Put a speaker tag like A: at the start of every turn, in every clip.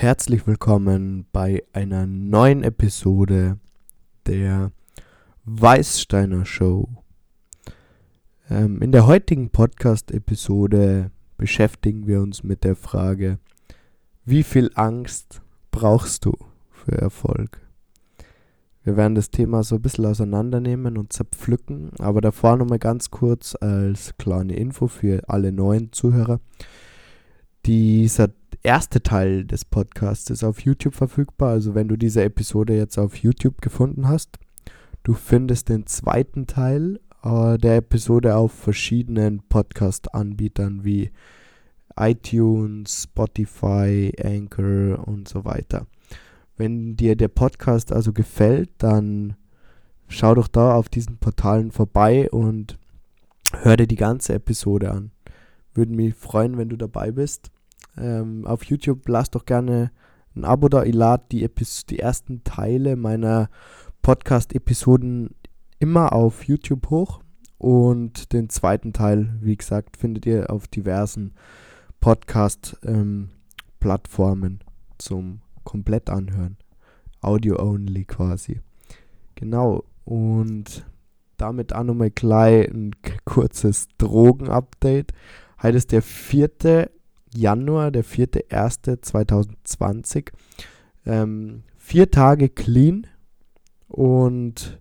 A: herzlich willkommen bei einer neuen Episode der Weißsteiner Show. Ähm, in der heutigen Podcast-Episode beschäftigen wir uns mit der Frage, wie viel Angst brauchst du für Erfolg? Wir werden das Thema so ein bisschen auseinandernehmen und zerpflücken, aber davor nochmal ganz kurz als kleine Info für alle neuen Zuhörer. Dieser erste Teil des Podcasts ist auf YouTube verfügbar. Also wenn du diese Episode jetzt auf YouTube gefunden hast, du findest den zweiten Teil äh, der Episode auf verschiedenen Podcast-Anbietern wie iTunes, Spotify, Anchor und so weiter. Wenn dir der Podcast also gefällt, dann schau doch da auf diesen Portalen vorbei und hör dir die ganze Episode an. Würde mich freuen, wenn du dabei bist. Ähm, auf YouTube lass doch gerne ein Abo da. Ich lade die, die ersten Teile meiner Podcast-Episoden immer auf YouTube hoch. Und den zweiten Teil, wie gesagt, findet ihr auf diversen Podcast-Plattformen ähm, zum komplett anhören. Audio-only quasi. Genau. Und damit auch nochmal gleich ein kurzes Drogen-Update. Heute ist der 4. Januar, der 4.1.2020. Ähm, vier Tage clean und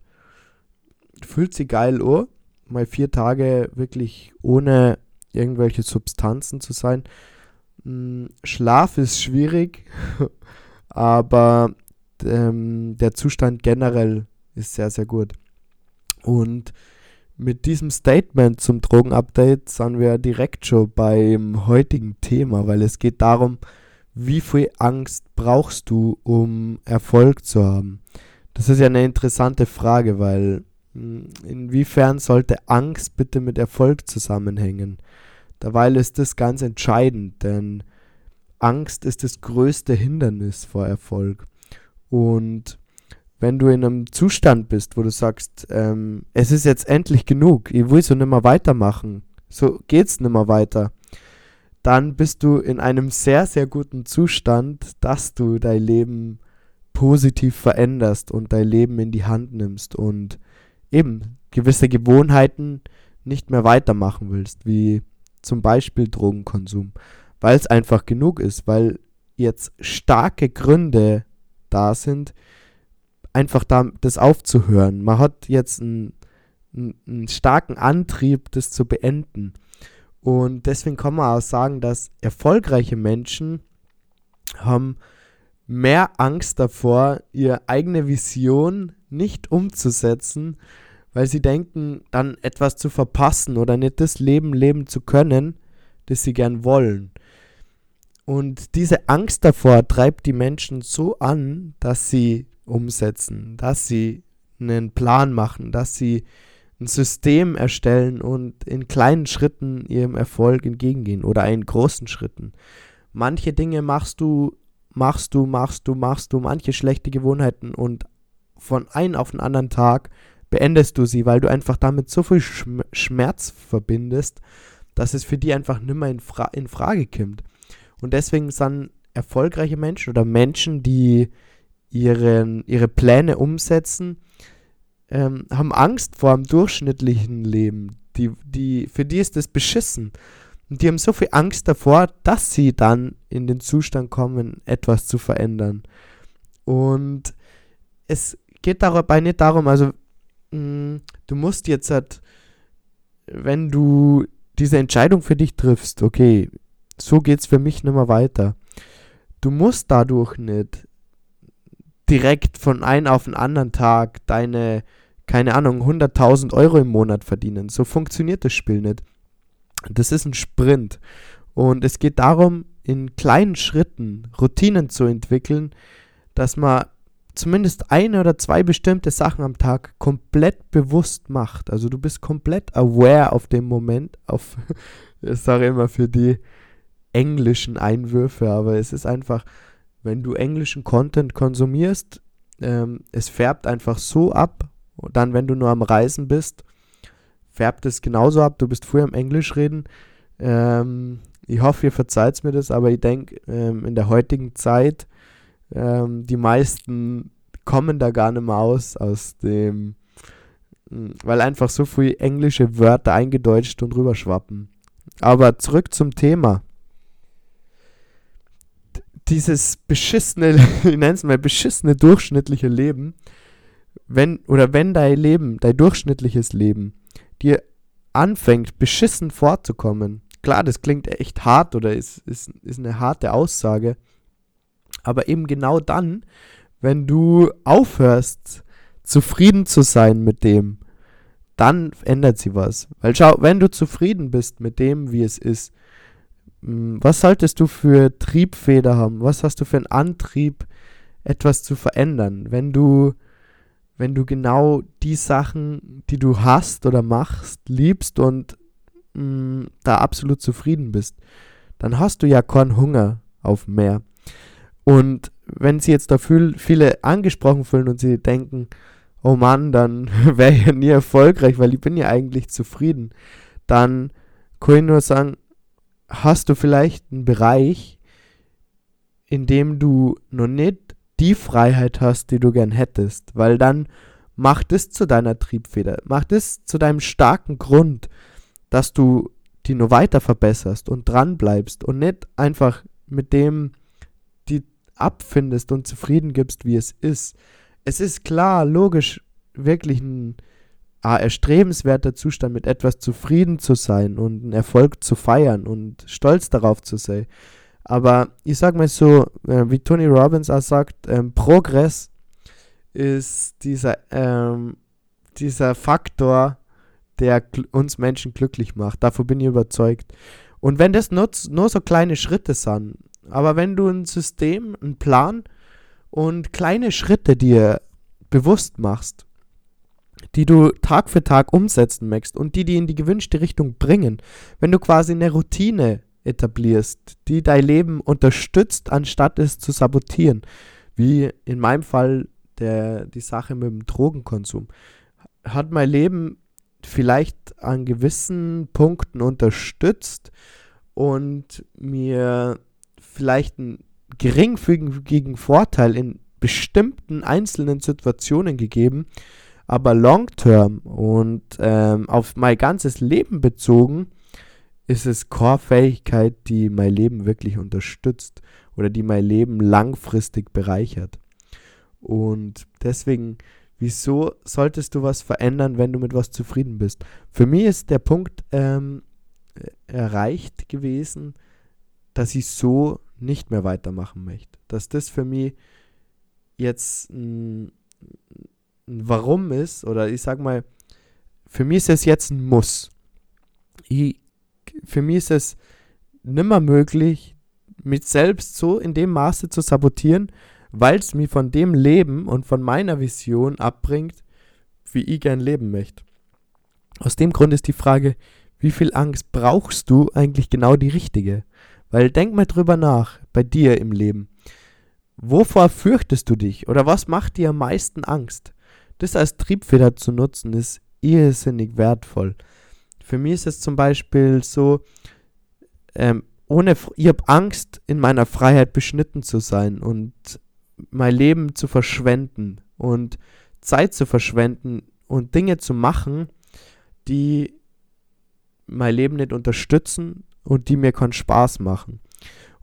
A: fühlt sich geil an. Mal vier Tage wirklich ohne irgendwelche Substanzen zu sein. Hm, Schlaf ist schwierig, aber ähm, der Zustand generell ist sehr, sehr gut. Und mit diesem Statement zum Drogenupdate sind wir direkt schon beim heutigen Thema, weil es geht darum, wie viel Angst brauchst du, um Erfolg zu haben? Das ist ja eine interessante Frage, weil hm, inwiefern sollte Angst bitte mit Erfolg zusammenhängen? Dabei ist das ganz entscheidend, denn Angst ist das größte Hindernis vor Erfolg. Und wenn du in einem Zustand bist, wo du sagst, ähm, es ist jetzt endlich genug, ich will so nicht mehr weitermachen, so geht's mehr weiter, dann bist du in einem sehr, sehr guten Zustand, dass du dein Leben positiv veränderst und dein Leben in die Hand nimmst und eben gewisse Gewohnheiten nicht mehr weitermachen willst, wie zum Beispiel Drogenkonsum, weil es einfach genug ist, weil jetzt starke Gründe da sind, einfach da, das aufzuhören. Man hat jetzt einen, einen starken Antrieb, das zu beenden. Und deswegen kann man auch sagen, dass erfolgreiche Menschen haben mehr Angst davor, ihre eigene Vision nicht umzusetzen, weil sie denken, dann etwas zu verpassen oder nicht das Leben leben zu können, das sie gern wollen. Und diese Angst davor treibt die Menschen so an, dass sie umsetzen, dass sie einen Plan machen, dass sie ein System erstellen und in kleinen Schritten ihrem Erfolg entgegengehen oder in großen Schritten. Manche Dinge machst du, machst du, machst du, machst du, manche schlechte Gewohnheiten und von einem auf den anderen Tag beendest du sie, weil du einfach damit so viel Schmerz verbindest, dass es für die einfach nimmer in, Fra in Frage kommt. Und deswegen sind erfolgreiche Menschen oder Menschen, die ihren, ihre Pläne umsetzen, ähm, haben Angst vor dem durchschnittlichen Leben. Die, die, für die ist das beschissen. Und die haben so viel Angst davor, dass sie dann in den Zustand kommen, etwas zu verändern. Und es geht dabei nicht darum, also mh, mm, du musst jetzt halt, wenn du diese Entscheidung für dich triffst, okay, so geht es für mich nicht mehr weiter. Du musst dadurch nicht direkt von einem auf den anderen Tag deine, keine Ahnung, 100.000 Euro im Monat verdienen. So funktioniert das Spiel nicht. Das ist ein Sprint. Und es geht darum, in kleinen Schritten Routinen zu entwickeln, dass man zumindest eine oder zwei bestimmte Sachen am Tag komplett bewusst macht. Also du bist komplett aware auf dem Moment, auf, ich sage immer für die englischen Einwürfe, aber es ist einfach, wenn du englischen Content konsumierst, ähm, es färbt einfach so ab. Und dann, wenn du nur am Reisen bist, färbt es genauso ab. Du bist früher im Englisch reden. Ähm, ich hoffe, ihr verzeiht mir das, aber ich denke, ähm, in der heutigen Zeit, ähm, die meisten kommen da gar nicht mehr aus, aus dem, hm, weil einfach so viele englische Wörter eingedeutscht und rüberschwappen. Aber zurück zum Thema. Dieses beschissene, ich nenne es mal beschissene durchschnittliche Leben, wenn, oder wenn dein Leben, dein durchschnittliches Leben, dir anfängt, beschissen vorzukommen, klar, das klingt echt hart oder ist, ist, ist eine harte Aussage, aber eben genau dann, wenn du aufhörst, zufrieden zu sein mit dem, dann ändert sie was. Weil schau, wenn du zufrieden bist mit dem, wie es ist, was solltest du für Triebfeder haben? Was hast du für einen Antrieb, etwas zu verändern? Wenn du, wenn du genau die Sachen, die du hast oder machst, liebst und mh, hm, da absolut zufrieden bist, dann hast du ja keinen Hunger auf mehr. Und wenn sie jetzt da viel, viele angesprochen fühlen und sie denken, oh Mann, dann wäre ich ja nie erfolgreich, weil ich bin ja eigentlich zufrieden, dann kann ich nur sagen, hast du vielleicht einen Bereich, in dem du noch nicht die Freiheit hast, die du gern hättest, weil dann mach das zu deiner Triebfeder, mach das zu deinem starken Grund, dass du die nur weiter verbesserst und dran bleibst und nicht einfach mit dem die abfindest und zufrieden gibst, wie es ist. Es ist klar, logisch, wirklich ein ah, erstrebenswerter Zustand, mit etwas zufrieden zu sein und einen Erfolg zu feiern und stolz darauf zu sein. Aber ich sag mal so, äh, wie Tony Robbins auch sagt, ähm, Progress ist dieser, ähm, dieser Faktor, der uns Menschen glücklich macht. Davon bin ich überzeugt. Und wenn das nur, nur so kleine Schritte sind, aber wenn du ein System, einen Plan und kleine Schritte dir bewusst machst, die du Tag für Tag umsetzen möchtest und die die in die gewünschte Richtung bringen, wenn du quasi eine Routine etablierst, die dein Leben unterstützt, anstatt es zu sabotieren, wie in meinem Fall der, die Sache mit dem Drogenkonsum, hat mein Leben vielleicht an gewissen Punkten unterstützt und mir vielleicht einen geringfügigen Vorteil in bestimmten einzelnen Situationen gegeben, aber long term und ähm, auf mein ganzes Leben bezogen, ist es Core-Fähigkeit, die mein Leben wirklich unterstützt oder die mein Leben langfristig bereichert. Und deswegen Wieso solltest du was verändern, wenn du mit was zufrieden bist? Für mich ist der Punkt ähm, erreicht gewesen, dass ich so nicht mehr weitermachen möchte. Dass das für mich jetzt ein, Warum ist, oder ich sag mal, für mich ist es jetzt ein Muss. Ich, für mich ist es nimmer möglich, mich selbst so in dem Maße zu sabotieren, weil es mich von dem Leben und von meiner Vision abbringt, wie ich gern leben möchte. Aus dem Grund ist die Frage, wie viel Angst brauchst du eigentlich genau die richtige? Weil denk mal drüber nach, bei dir im Leben. Wovor fürchtest du dich oder was macht dir am meisten Angst? Das als Triebfeder zu nutzen ist irrsinnig wertvoll. Für mich ist es zum Beispiel so, ähm, ohne, ich habe Angst, in meiner Freiheit beschnitten zu sein und mein Leben zu verschwenden und Zeit zu verschwenden und Dinge zu machen, die mein Leben nicht unterstützen und die mir keinen Spaß machen.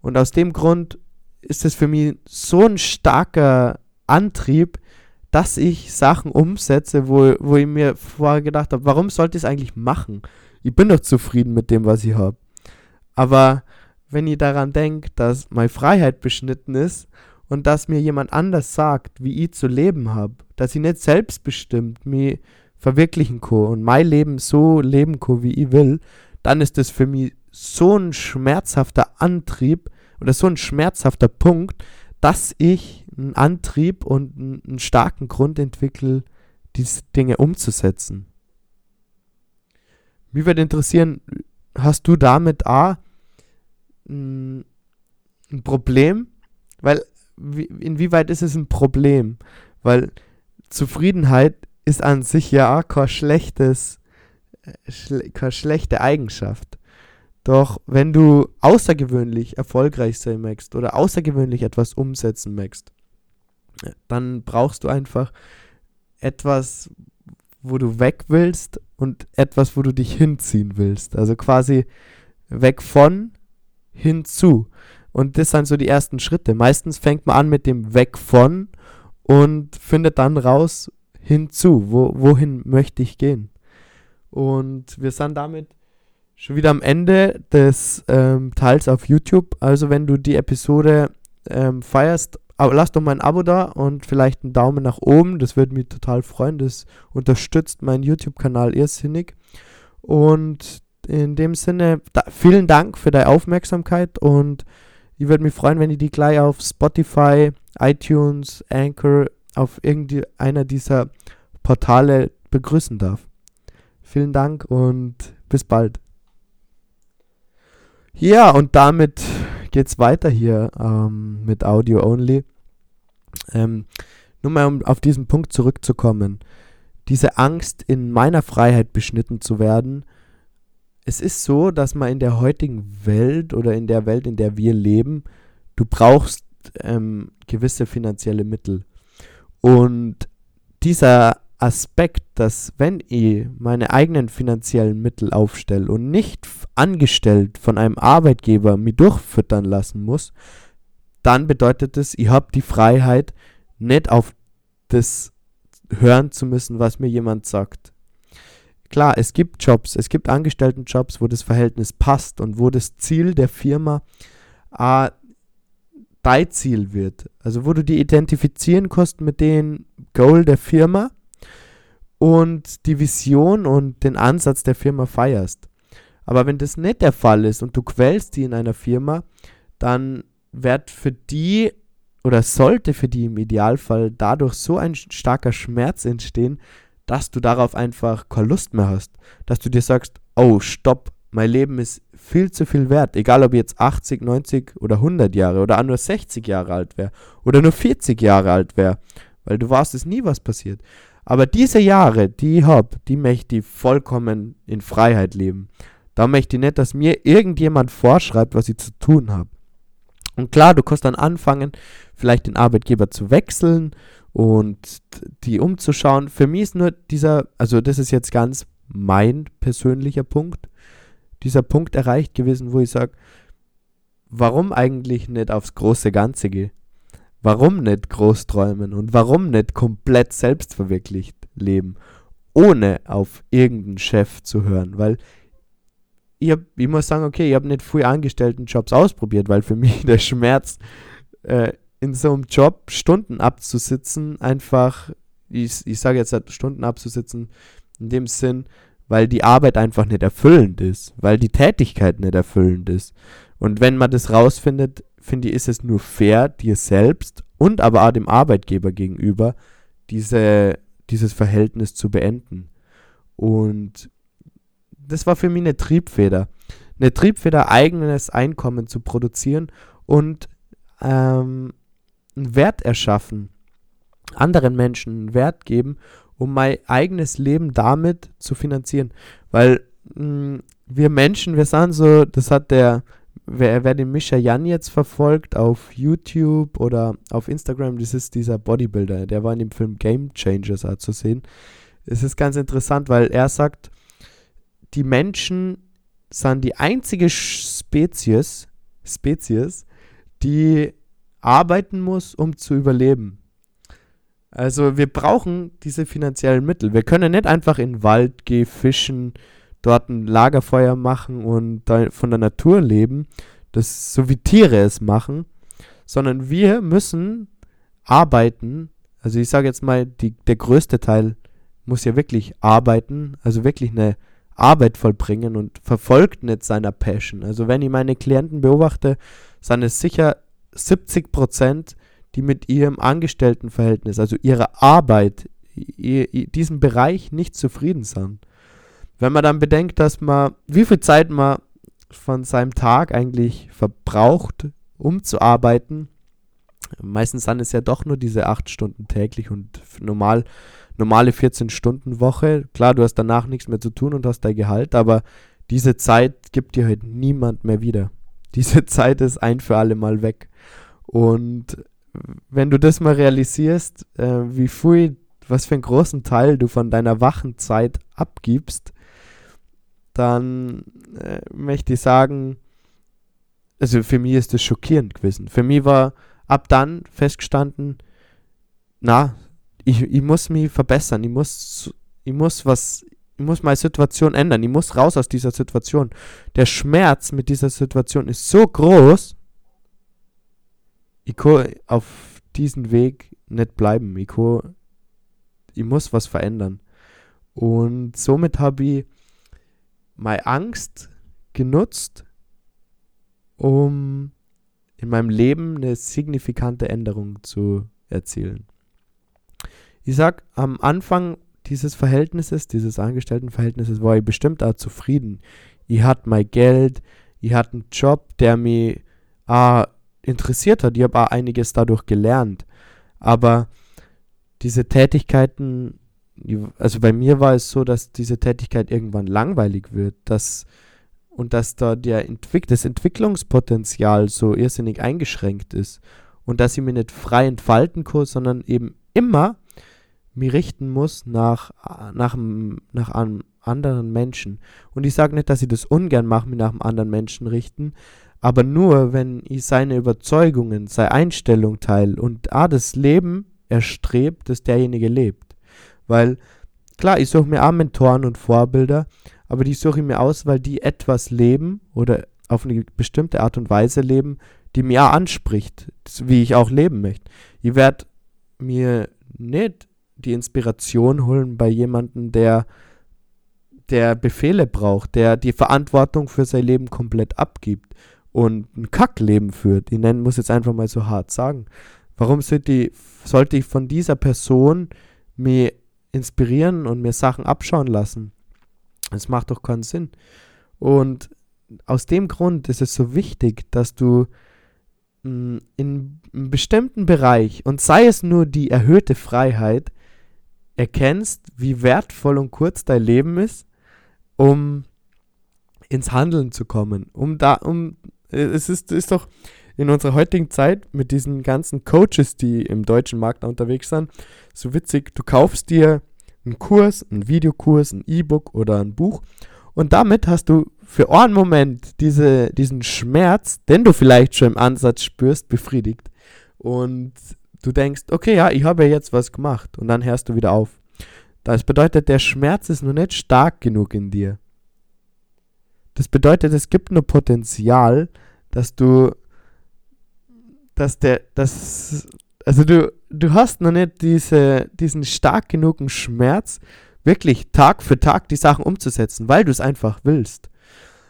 A: Und aus dem Grund ist es für mich so ein starker Antrieb, dass ich Sachen umsetze, wo, wo ich mir vorher gedacht habe, warum sollte ich es eigentlich machen? Ich bin doch zufrieden mit dem, was ich habe. Aber wenn ich daran denke, dass meine Freiheit beschnitten ist und dass mir jemand anders sagt, wie ich zu leben habe, dass ich nicht selbstbestimmt mich verwirklichen kann und mein Leben so leben kann, wie ich will, dann ist das für mich so ein schmerzhafter Antrieb oder so ein schmerzhafter Punkt, dass ich einen Antrieb und einen starken Grund entwickle, diese Dinge umzusetzen. Mich würde interessieren, hast du damit A ein Problem? Weil wie, inwieweit ist es ein Problem? Weil Zufriedenheit ist an sich ja kein schlechtes, äh, keine schlechte Eigenschaft. Doch wenn du außergewöhnlich erfolgreich sein möchtest oder außergewöhnlich etwas umsetzen möchtest, dann brauchst du einfach etwas, wo du weg willst und etwas, wo du dich hinziehen willst. Also quasi weg von hinzu. Und das sind so die ersten Schritte. Meistens fängt man an mit dem weg von und findet dann raus hinzu. Wo, wohin möchte ich gehen? Und wir sind damit schon wieder am Ende des ähm, Teils auf YouTube. Also wenn du die Episode ähm, feierst, lass doch mal ein Abo da und vielleicht einen Daumen nach oben. Das würde mich total freuen. Das unterstützt meinen YouTube-Kanal irrsinnig. Und in dem Sinne, da, vielen Dank für deine Aufmerksamkeit und ich würde mich freuen, wenn ich die gleich auf Spotify, iTunes, Anchor, auf irgendeiner dieser Portale begrüßen darf. Vielen Dank und bis bald. Ja, und damit geht's weiter hier ähm, mit Audio Only. Ähm, nur mal um auf diesen Punkt zurückzukommen. Diese Angst, in meiner Freiheit beschnitten zu werden. Es ist so, dass man in der heutigen Welt oder in der Welt, in der wir leben, du brauchst ähm, gewisse finanzielle Mittel. Und dieser Aspekt, dass wenn ich meine eigenen finanziellen Mittel aufstelle und nicht angestellt von einem Arbeitgeber mich durchfüttern lassen muss, dann bedeutet es, ich habe die Freiheit, nicht auf das hören zu müssen, was mir jemand sagt. Klar, es gibt Jobs, es gibt Angestelltenjobs, wo das Verhältnis passt und wo das Ziel der Firma äh, dein Ziel wird. Also wo du die identifizieren kannst mit dem Goal der Firma und die Vision und den Ansatz der Firma feierst. Aber wenn das nicht der Fall ist und du quälst die in einer Firma, dann wird für die oder sollte für die im Idealfall dadurch so ein starker Schmerz entstehen, dass du darauf einfach keine Lust mehr hast. Dass du dir sagst, oh, stopp, mein Leben ist viel zu viel wert. Egal ob ich jetzt 80, 90 oder 100 Jahre oder nur 60 Jahre alt wäre oder nur 40 Jahre alt wäre. Weil du weißt es nie, was passiert. Aber diese Jahre, die ich habe, die möchte ich vollkommen in Freiheit leben. Da möchte ich nicht, dass mir irgendjemand vorschreibt, was ich zu tun habe. Und klar, du kannst dann anfangen, vielleicht den Arbeitgeber zu wechseln und die umzuschauen. Für mich ist nur dieser, also das ist jetzt ganz mein persönlicher Punkt, dieser Punkt erreicht gewesen, wo ich sage, warum eigentlich nicht aufs große Ganze gehen? Warum nicht groß träumen und warum nicht komplett selbstverwirklicht leben, ohne auf irgendeinen Chef zu hören? Weil ich, hab, ich muss sagen, okay, ich habe nicht viel Angestelltenjobs ausprobiert, weil für mich der Schmerz, äh, in so einem Job Stunden abzusitzen, einfach, ich, ich sage jetzt halt Stunden abzusitzen, in dem Sinn, weil die Arbeit einfach nicht erfüllend ist, weil die Tätigkeit nicht erfüllend ist. Und wenn man das rausfindet, finde ich, ist es nur fair, dir selbst und aber auch dem Arbeitgeber gegenüber diese, dieses Verhältnis zu beenden. Und das war für mich eine Triebfeder. Eine Triebfeder, eigenes Einkommen zu produzieren und ähm, einen Wert erschaffen, anderen Menschen einen Wert geben, um mein eigenes Leben damit zu finanzieren. Weil mh, mm, wir Menschen, wir sind so, das hat der wer, wer den Mischa Jan jetzt verfolgt auf YouTube oder auf Instagram, das ist dieser Bodybuilder, der war in dem Film Game Changers auch zu sehen. Es ist ganz interessant, weil er sagt, die Menschen sind die einzige Spezies, Spezies, die arbeiten muss, um zu überleben. Also wir brauchen diese finanziellen Mittel. Wir können nicht einfach in den Wald gehen, fischen, dort ein Lagerfeuer machen und von der Natur leben, das so wie Tiere es machen, sondern wir müssen arbeiten. Also ich sage jetzt mal, die, der größte Teil muss ja wirklich arbeiten, also wirklich eine Arbeit vollbringen und verfolgt nicht seiner Passion. Also wenn ich meine Klienten beobachte, sind es sicher 70 Prozent, die mit ihrem Angestelltenverhältnis, also ihrer Arbeit, diesem Bereich nicht zufrieden sind. Wenn man dann bedenkt, dass man, wie viel Zeit man von seinem Tag eigentlich verbraucht, um zu arbeiten, meistens sind es ja doch nur diese 8 Stunden täglich und normal, normale 14 Stunden Woche. Klar, du hast danach nichts mehr zu tun und hast dein Gehalt, aber diese Zeit gibt dir halt niemand mehr wieder. Diese Zeit ist ein für alle Mal weg. Und wenn du das mal realisierst, äh, wie viel, was für einen großen Teil du von deiner wachen Zeit abgibst, dann äh, möchte ich sagen, also für mich ist das schockierend gewesen. Für mich war ab dann festgestanden, na, ich, ich muss mich verbessern, ich muss, ich muss was, ich muss meine Situation ändern, ich muss raus aus dieser Situation. Der Schmerz mit dieser Situation ist so groß, ich kann auf diesen Weg nicht bleiben. Ich, kann, ich muss was verändern. Und somit habe ich meine Angst genutzt, um in meinem Leben eine signifikante Änderung zu erzielen. Ich sag, am Anfang dieses Verhältnisses, dieses Angestelltenverhältnisses, war ich bestimmt auch zufrieden. Ich hatte mein Geld, ich hatte einen Job, der mich ah, interessiert hat. Ich habe auch einiges dadurch gelernt. Aber diese Tätigkeiten also bei mir war es so, dass diese Tätigkeit irgendwann langweilig wird, dass und dass da der Entwick das Entwicklungspotenzial so irrsinnig eingeschränkt ist und dass ich mich nicht frei entfalten kann, sondern eben immer mich richten muss nach, nach, nach einem anderen Menschen. Und ich sage nicht, dass ich das ungern mache, mich nach einem anderen Menschen richten, aber nur, wenn ich seine Überzeugungen, seine Einstellung teile und ah, das Leben erstrebt, das derjenige lebt. Weil, klar, ich suche mir auch Mentoren und Vorbilder, aber die suche ich mir aus, weil die etwas leben oder auf eine bestimmte Art und Weise leben, die mir auch anspricht, wie ich auch leben möchte. Ich werde mir nicht die Inspiration holen bei jemandem, der der Befehle braucht, der die Verantwortung für sein Leben komplett abgibt und ein Kackleben führt. Ich nennen muss jetzt einfach mal so hart sagen. Warum sollte ich, sollte ich von dieser Person mir inspirieren und mir Sachen abschauen lassen. Das macht doch keinen Sinn. Und aus dem Grund ist es so wichtig, dass du mm, in einem bestimmten Bereich, und sei es nur die erhöhte Freiheit, erkennst, wie wertvoll und kurz dein Leben ist, um ins Handeln zu kommen. Um da, um, es ist, ist doch in unserer heutigen Zeit mit diesen ganzen Coaches, die im deutschen Markt unterwegs sind, so witzig, du kaufst dir einen Kurs, einen Videokurs, ein E-Book oder ein Buch und damit hast du für einen Moment diese, diesen Schmerz, den du vielleicht schon im Ansatz spürst, befriedigt. Und du denkst, okay, ja, ich habe ja jetzt was gemacht und dann hörst du wieder auf. Das bedeutet, der Schmerz ist noch nicht stark genug in dir. Das bedeutet, es gibt nur Potenzial, dass du, dass der, dass also du, du hast noch nicht diese, diesen stark genugen Schmerz, wirklich Tag für Tag die Sachen umzusetzen, weil du es einfach willst.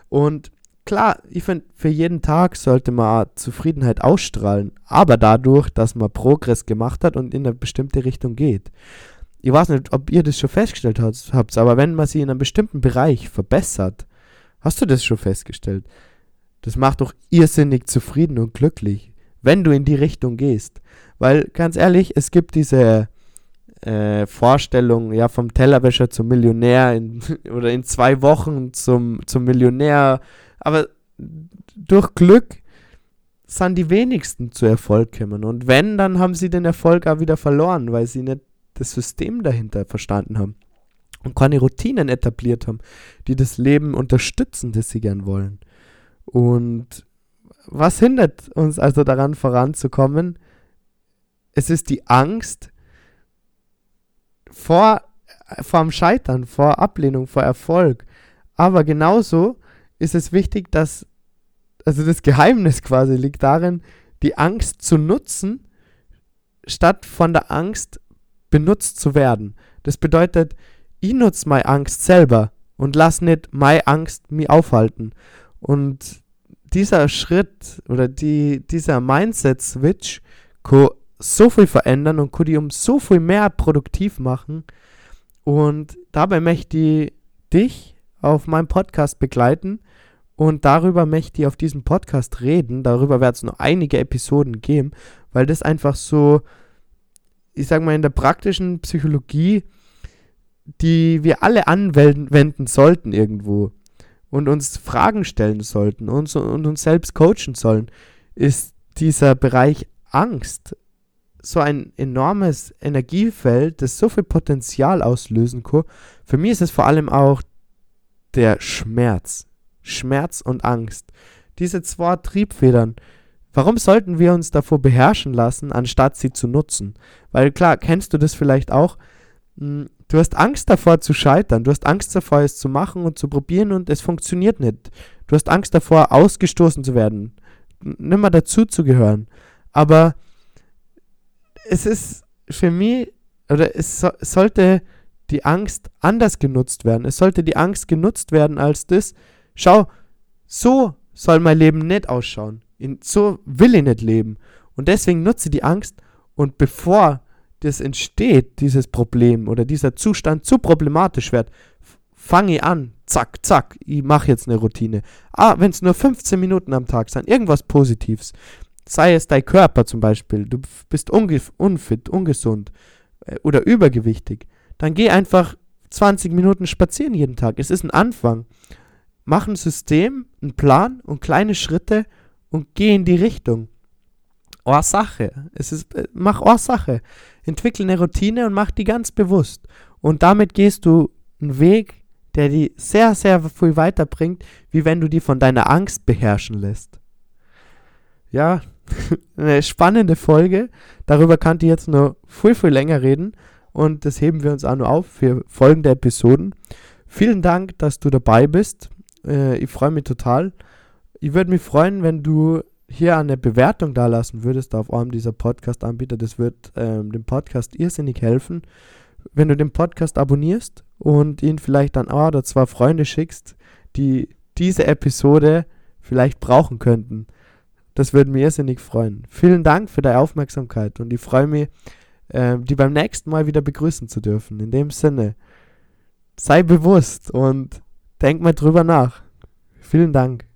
A: Und klar, ich finde, für jeden Tag sollte man Zufriedenheit ausstrahlen, aber dadurch, dass man Progress gemacht hat und in eine bestimmte Richtung geht. Ich weiß nicht, ob ihr das schon festgestellt habt, aber wenn man sich in einem bestimmten Bereich verbessert, hast du das schon festgestellt? Das macht doch irrsinnig zufrieden und glücklich, wenn du in die Richtung gehst. Weil ganz ehrlich, es gibt diese äh, Vorstellung, ja, vom Tellerwäscher zum Millionär in, oder in zwei Wochen zum, zum Millionär. Aber durch Glück sind die wenigsten zu Erfolg kommen. Und wenn, dann haben sie den Erfolg auch wieder verloren, weil sie nicht das System dahinter verstanden haben und keine Routinen etabliert haben, die das Leben unterstützen, das sie gern wollen. Und was hindert uns also daran voranzukommen? es ist die Angst vor, vor dem Scheitern, vor Ablehnung, vor Erfolg. Aber genauso ist es wichtig, dass, also das Geheimnis quasi liegt darin, die Angst zu nutzen, statt von der Angst benutzt zu werden. Das bedeutet, ich nutze meine Angst selber und lass nicht meine Angst mich aufhalten. Und dieser Schritt oder die, dieser Mindset-Switch so viel verändern und könnte um so viel mehr produktiv machen. Und dabei möchte ich dich auf meinem Podcast begleiten und darüber möchte ich auf diesem Podcast reden. Darüber wird es noch einige Episoden geben, weil das einfach so, ich sag mal, in der praktischen Psychologie, die wir alle anwenden sollten irgendwo. Und uns Fragen stellen sollten und, und uns selbst coachen sollen, ist dieser Bereich Angst so ein enormes Energiefeld, das so viel Potenzial auslösen kann. Für mich ist es vor allem auch der Schmerz. Schmerz und Angst. Diese zwei Triebfedern. Warum sollten wir uns davor beherrschen lassen, anstatt sie zu nutzen? Weil klar, kennst du das vielleicht auch? Du hast Angst davor zu scheitern. Du hast Angst davor, es zu machen und zu probieren und es funktioniert nicht. Du hast Angst davor, ausgestoßen zu werden. Nimmer dazuzugehören. Aber es ist für mich, oder es, so, sollte die Angst anders genutzt werden. Es sollte die Angst genutzt werden als das, schau, so soll mein Leben nicht ausschauen. In, so will ich nicht leben. Und deswegen nutze die Angst und bevor das entsteht, dieses Problem oder dieser Zustand zu problematisch wird, fange ich an, zack, zack, ich mache jetzt eine Routine. Ah, wenn es nur 15 Minuten am Tag sind, irgendwas Positives. Sei es dein Körper zum Beispiel, du bist unfit, ungesund äh, oder übergewichtig, dann geh einfach 20 Minuten spazieren jeden Tag. Es ist ein Anfang. Mach ein System, einen Plan und kleine Schritte und geh in die Richtung. Ursache. Es ist, äh, mach Ursache. Entwickle eine Routine und mach die ganz bewusst. Und damit gehst du einen Weg, der die sehr, sehr viel weiterbringt, wie wenn du die von deiner Angst beherrschen lässt. Ja, eine spannende Folge. Darüber kann ich jetzt nur viel, viel länger reden. Und das heben wir uns auch nur auf für folgende Episoden. Vielen Dank, dass du dabei bist. Äh, ich freue mich total. Ich würde mich freuen, wenn du hier eine Bewertung da lassen würdest auf einem dieser Podcast-Anbieter. Das wird ähm, dem Podcast irrsinnig helfen. Wenn du den Podcast abonnierst und ihn vielleicht dann ein oder zwei Freunde schickst, die diese Episode vielleicht brauchen könnten. Das würde mich irrsinnig freuen. Vielen Dank für deine Aufmerksamkeit und ich freue mich, äh, die beim nächsten Mal wieder begrüßen zu dürfen. In dem Sinne, sei bewusst und denk mal drüber nach. Vielen Dank.